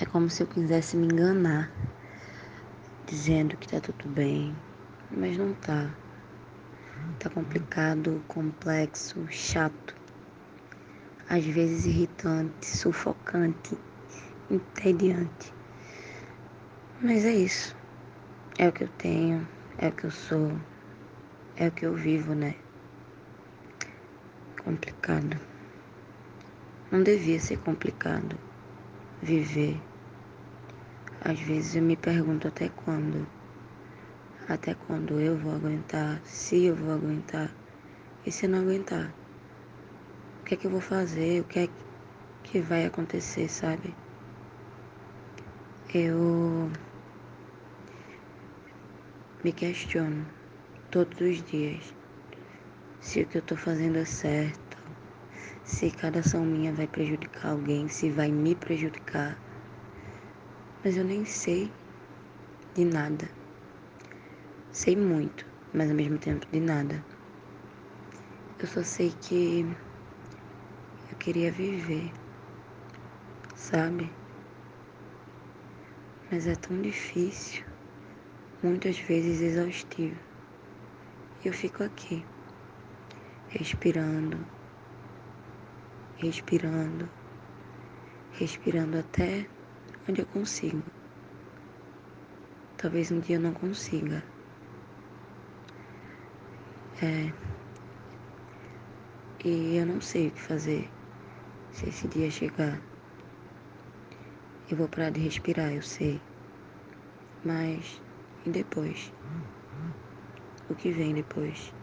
É como se eu quisesse me enganar, dizendo que tá tudo bem, mas não tá. Tá complicado, complexo, chato, às vezes irritante, sufocante, entediante. Mas é isso. É o que eu tenho, é o que eu sou, é o que eu vivo, né? Complicado. Não devia ser complicado viver. Às vezes eu me pergunto até quando. Até quando eu vou aguentar, se eu vou aguentar. E se eu não aguentar? O que é que eu vou fazer? O que é que vai acontecer, sabe? Eu me questiono todos os dias se o que eu tô fazendo é certo, se cada ação minha vai prejudicar alguém, se vai me prejudicar. Mas eu nem sei de nada. Sei muito, mas ao mesmo tempo de nada. Eu só sei que eu queria viver, sabe? Mas é tão difícil, muitas vezes exaustivo. E eu fico aqui, respirando, respirando, respirando até onde eu consigo. Talvez um dia eu não consiga. É. E eu não sei o que fazer se esse dia chegar. Eu vou parar de respirar, eu sei. Mas e depois? O que vem depois?